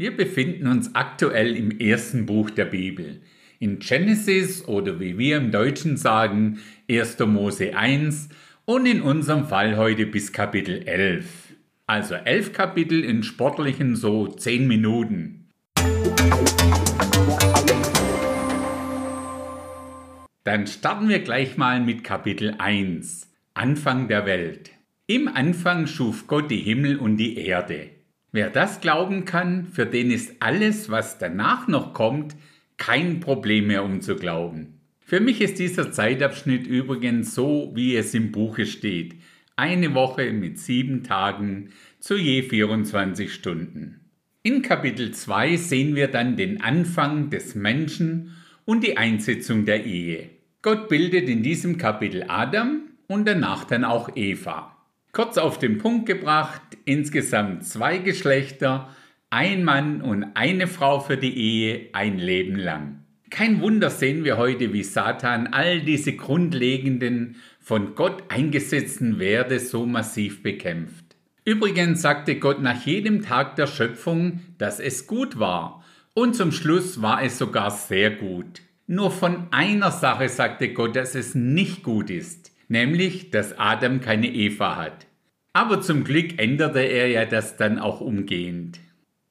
Wir befinden uns aktuell im ersten Buch der Bibel. In Genesis oder wie wir im Deutschen sagen, 1. Mose 1 und in unserem Fall heute bis Kapitel 11. Also 11 Kapitel in sportlichen so 10 Minuten. Dann starten wir gleich mal mit Kapitel 1. Anfang der Welt. Im Anfang schuf Gott die Himmel und die Erde. Wer das glauben kann, für den ist alles, was danach noch kommt, kein Problem mehr um zu glauben. Für mich ist dieser Zeitabschnitt übrigens so, wie es im Buche steht. Eine Woche mit sieben Tagen zu je 24 Stunden. In Kapitel 2 sehen wir dann den Anfang des Menschen und die Einsetzung der Ehe. Gott bildet in diesem Kapitel Adam und danach dann auch Eva. Kurz auf den Punkt gebracht, insgesamt zwei Geschlechter, ein Mann und eine Frau für die Ehe ein Leben lang. Kein Wunder sehen wir heute, wie Satan all diese grundlegenden, von Gott eingesetzten Werte so massiv bekämpft. Übrigens sagte Gott nach jedem Tag der Schöpfung, dass es gut war, und zum Schluss war es sogar sehr gut. Nur von einer Sache sagte Gott, dass es nicht gut ist, nämlich dass Adam keine Eva hat. Aber zum Glück änderte er ja das dann auch umgehend.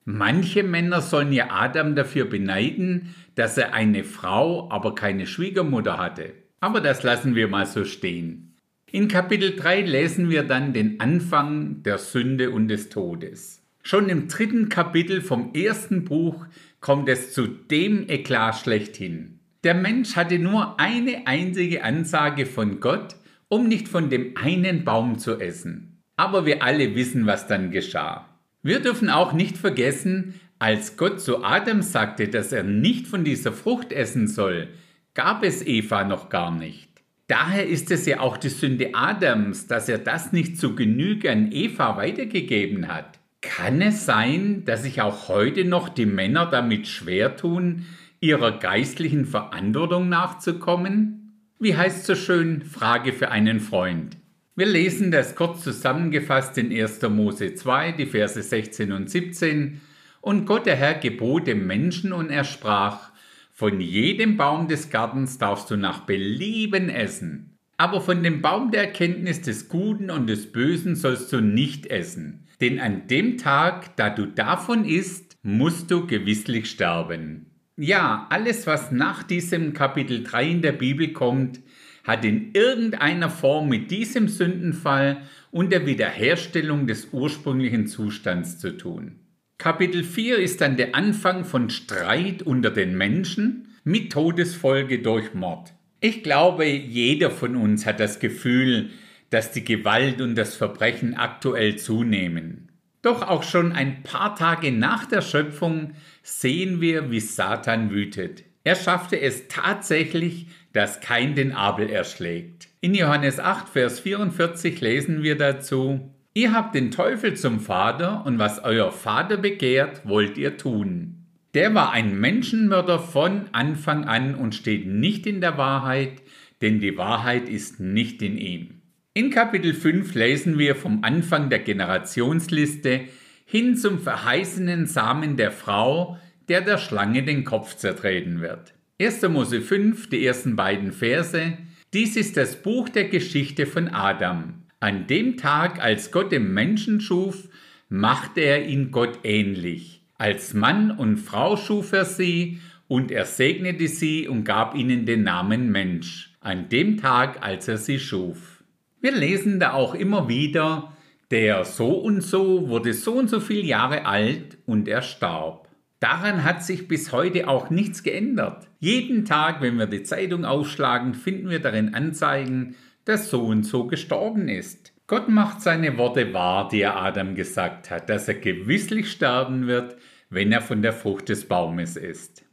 Manche Männer sollen ja Adam dafür beneiden, dass er eine Frau, aber keine Schwiegermutter hatte. Aber das lassen wir mal so stehen. In Kapitel 3 lesen wir dann den Anfang der Sünde und des Todes. Schon im dritten Kapitel vom ersten Buch kommt es zu dem Eklat schlechthin. Der Mensch hatte nur eine einzige Ansage von Gott, um nicht von dem einen Baum zu essen. Aber wir alle wissen, was dann geschah. Wir dürfen auch nicht vergessen, als Gott zu Adam sagte, dass er nicht von dieser Frucht essen soll, gab es Eva noch gar nicht. Daher ist es ja auch die Sünde Adams, dass er das nicht zu Genüge an Eva weitergegeben hat. Kann es sein, dass sich auch heute noch die Männer damit schwer tun, ihrer geistlichen Verantwortung nachzukommen? Wie heißt so schön, Frage für einen Freund. Wir lesen das kurz zusammengefasst in 1. Mose 2, die Verse 16 und 17. Und Gott der Herr gebot dem Menschen und er sprach, von jedem Baum des Gartens darfst du nach Belieben essen, aber von dem Baum der Erkenntnis des Guten und des Bösen sollst du nicht essen, denn an dem Tag, da du davon isst, musst du gewisslich sterben. Ja, alles, was nach diesem Kapitel 3 in der Bibel kommt, hat in irgendeiner Form mit diesem Sündenfall und der Wiederherstellung des ursprünglichen Zustands zu tun. Kapitel 4 ist dann der Anfang von Streit unter den Menschen mit Todesfolge durch Mord. Ich glaube, jeder von uns hat das Gefühl, dass die Gewalt und das Verbrechen aktuell zunehmen. Doch auch schon ein paar Tage nach der Schöpfung sehen wir, wie Satan wütet. Er schaffte es tatsächlich, dass kein den Abel erschlägt. In Johannes 8, Vers 44 lesen wir dazu, Ihr habt den Teufel zum Vater und was euer Vater begehrt, wollt ihr tun. Der war ein Menschenmörder von Anfang an und steht nicht in der Wahrheit, denn die Wahrheit ist nicht in ihm. In Kapitel 5 lesen wir vom Anfang der Generationsliste hin zum verheißenen Samen der Frau, der der Schlange den Kopf zertreten wird. 1. Mose 5, die ersten beiden Verse. Dies ist das Buch der Geschichte von Adam. An dem Tag, als Gott den Menschen schuf, machte er ihn Gott ähnlich. Als Mann und Frau schuf er sie, und er segnete sie und gab ihnen den Namen Mensch, an dem Tag, als er sie schuf. Wir lesen da auch immer wieder, der so und so wurde so und so viele Jahre alt und er starb. Daran hat sich bis heute auch nichts geändert. Jeden Tag, wenn wir die Zeitung aufschlagen, finden wir darin Anzeigen, dass so und so gestorben ist. Gott macht seine Worte wahr, die er Adam gesagt hat, dass er gewisslich sterben wird, wenn er von der Frucht des Baumes isst.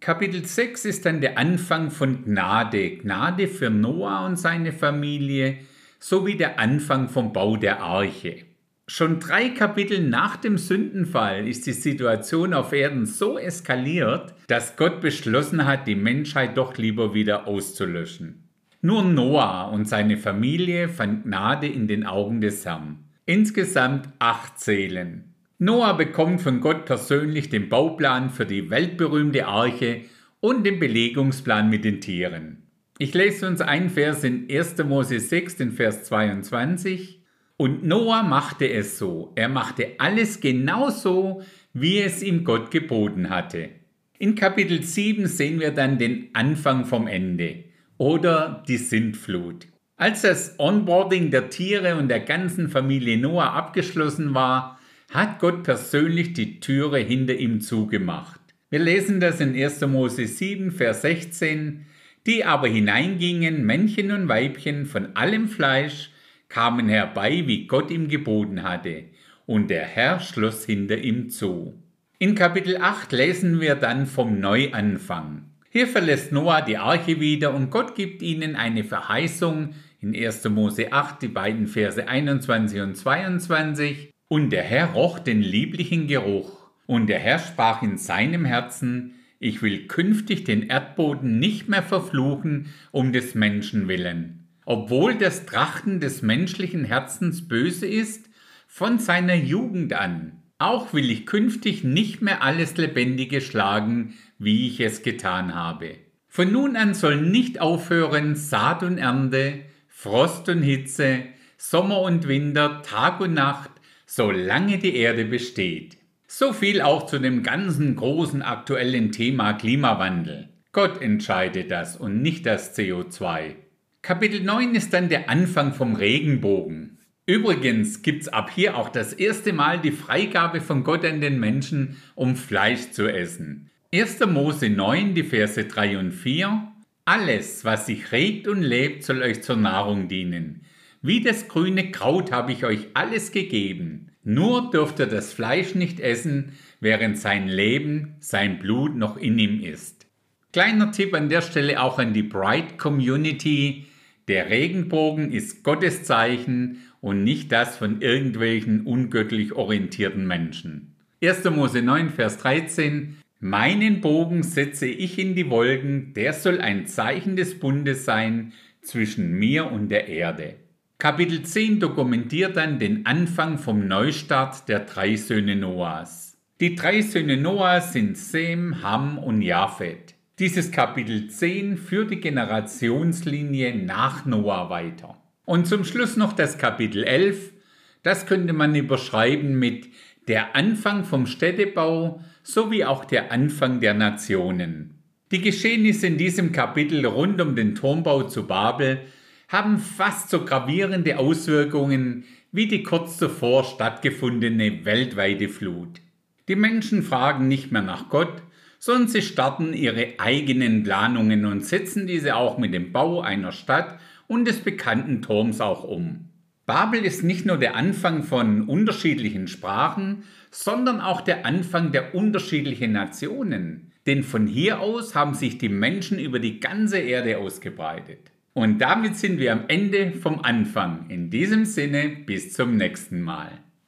Kapitel 6 ist dann der Anfang von Gnade, Gnade für Noah und seine Familie, sowie der Anfang vom Bau der Arche. Schon drei Kapitel nach dem Sündenfall ist die Situation auf Erden so eskaliert, dass Gott beschlossen hat, die Menschheit doch lieber wieder auszulöschen. Nur Noah und seine Familie fand Gnade in den Augen des Herrn. Insgesamt acht Seelen. Noah bekommt von Gott persönlich den Bauplan für die weltberühmte Arche und den Belegungsplan mit den Tieren. Ich lese uns einen Vers in 1. Mose 6, den Vers 22. Und Noah machte es so. Er machte alles genau so, wie es ihm Gott geboten hatte. In Kapitel 7 sehen wir dann den Anfang vom Ende oder die Sintflut. Als das Onboarding der Tiere und der ganzen Familie Noah abgeschlossen war, hat Gott persönlich die Türe hinter ihm zugemacht. Wir lesen das in 1. Mose 7, Vers 16. Die aber hineingingen, Männchen und Weibchen von allem Fleisch, kamen herbei, wie Gott ihm geboten hatte, und der Herr schloss hinter ihm zu. In Kapitel 8 lesen wir dann vom Neuanfang. Hier verlässt Noah die Arche wieder und Gott gibt ihnen eine Verheißung in 1. Mose 8, die beiden Verse 21 und 22. Und der Herr roch den lieblichen Geruch, und der Herr sprach in seinem Herzen, ich will künftig den Erdboden nicht mehr verfluchen um des Menschen willen. Obwohl das Trachten des menschlichen Herzens böse ist, von seiner Jugend an. Auch will ich künftig nicht mehr alles Lebendige schlagen, wie ich es getan habe. Von nun an soll nicht aufhören Saat und Ernte, Frost und Hitze, Sommer und Winter, Tag und Nacht, solange die Erde besteht. So viel auch zu dem ganzen großen aktuellen Thema Klimawandel. Gott entscheidet das und nicht das CO2. Kapitel 9 ist dann der Anfang vom Regenbogen. Übrigens gibt's ab hier auch das erste Mal die Freigabe von Gott an den Menschen, um Fleisch zu essen. 1. Mose 9, die Verse 3 und 4. Alles, was sich regt und lebt, soll euch zur Nahrung dienen. Wie das grüne Kraut habe ich euch alles gegeben. Nur dürft ihr das Fleisch nicht essen, während sein Leben, sein Blut noch in ihm ist. Kleiner Tipp an der Stelle auch an die Bright Community. Der Regenbogen ist Gottes Zeichen und nicht das von irgendwelchen ungöttlich orientierten Menschen. 1. Mose 9, Vers 13. Meinen Bogen setze ich in die Wolken, der soll ein Zeichen des Bundes sein zwischen mir und der Erde. Kapitel 10 dokumentiert dann den Anfang vom Neustart der drei Söhne Noahs. Die drei Söhne Noahs sind Sem, Ham und Japhet. Dieses Kapitel 10 führt die Generationslinie nach Noah weiter. Und zum Schluss noch das Kapitel 11. Das könnte man überschreiben mit der Anfang vom Städtebau sowie auch der Anfang der Nationen. Die Geschehnisse in diesem Kapitel rund um den Turmbau zu Babel haben fast so gravierende Auswirkungen wie die kurz zuvor stattgefundene weltweite Flut. Die Menschen fragen nicht mehr nach Gott, sondern sie starten ihre eigenen Planungen und setzen diese auch mit dem Bau einer Stadt und des bekannten Turms auch um. Babel ist nicht nur der Anfang von unterschiedlichen Sprachen, sondern auch der Anfang der unterschiedlichen Nationen. Denn von hier aus haben sich die Menschen über die ganze Erde ausgebreitet. Und damit sind wir am Ende vom Anfang. In diesem Sinne, bis zum nächsten Mal.